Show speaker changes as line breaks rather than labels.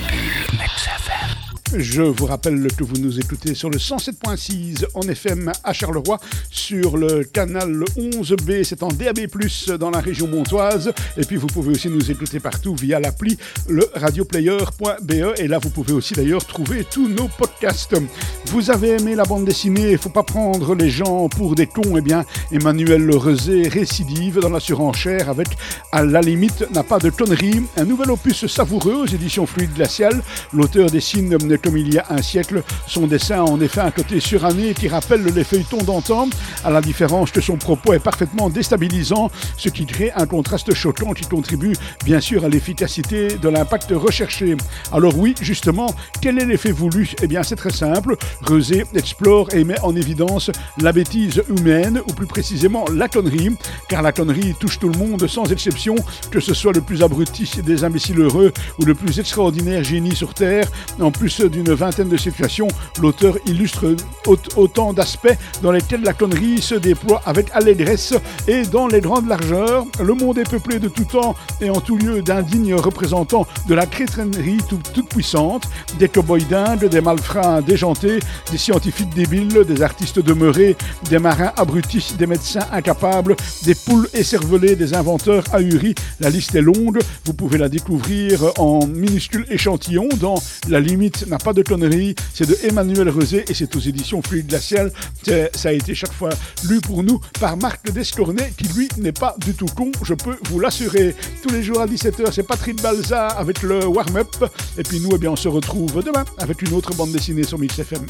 Mix FM. Je vous rappelle que vous nous écoutez sur le 107.6 en FM à Charleroi, sur le canal 11B, c'est en DAB+, dans la région montoise. Et puis vous pouvez aussi nous écouter partout via l'appli le radioplayer.be. Et là, vous pouvez aussi d'ailleurs trouver tous nos podcasts. Vous avez aimé la bande dessinée, il faut pas prendre les gens pour des cons. Eh bien, Emmanuel Le récidive dans la surenchère avec À la limite n'a pas de conneries, un nouvel opus savoureux aux éditions Fluide Glacial. L'auteur dessine comme il y a un siècle. Son dessin a en effet un côté suranné qui rappelle les feuilletons d'antan, à la différence que son propos est parfaitement déstabilisant, ce qui crée un contraste choquant qui contribue bien sûr à l'efficacité de l'impact recherché. Alors oui, justement, quel est l'effet voulu? Eh bien c'est très simple. Rosé explore et met en évidence la bêtise humaine, ou plus précisément la connerie, car la connerie touche tout le monde sans exception, que ce soit le plus abruti des imbéciles heureux ou le plus extraordinaire génie sur Terre. En plus d'une vingtaine de situations, l'auteur illustre autant d'aspects dans lesquels la connerie se déploie avec allégresse et dans les grandes largeurs. Le monde est peuplé de tout temps et en tout lieu d'indignes représentants de la crétinerie toute puissante, des cow-boys d'Inde, des malfrats déjantés, des scientifiques débiles, des artistes demeurés, des marins abrutis, des médecins incapables, des poules écervelées, des inventeurs ahuris. La liste est longue, vous pouvez la découvrir en minuscules échantillons dans La limite pas de conneries. C'est de Emmanuel Rosé et c'est aux éditions Fluide Glacial. Ça a été chaque fois lu pour nous par Marc Descornet qui lui n'est pas du tout con, je peux vous l'assurer. Tous les jours à 17h, c'est Patrick Balza avec le warm-up. Et puis nous, eh bien, on se retrouve demain avec une autre bande dessinée sur Mix FM.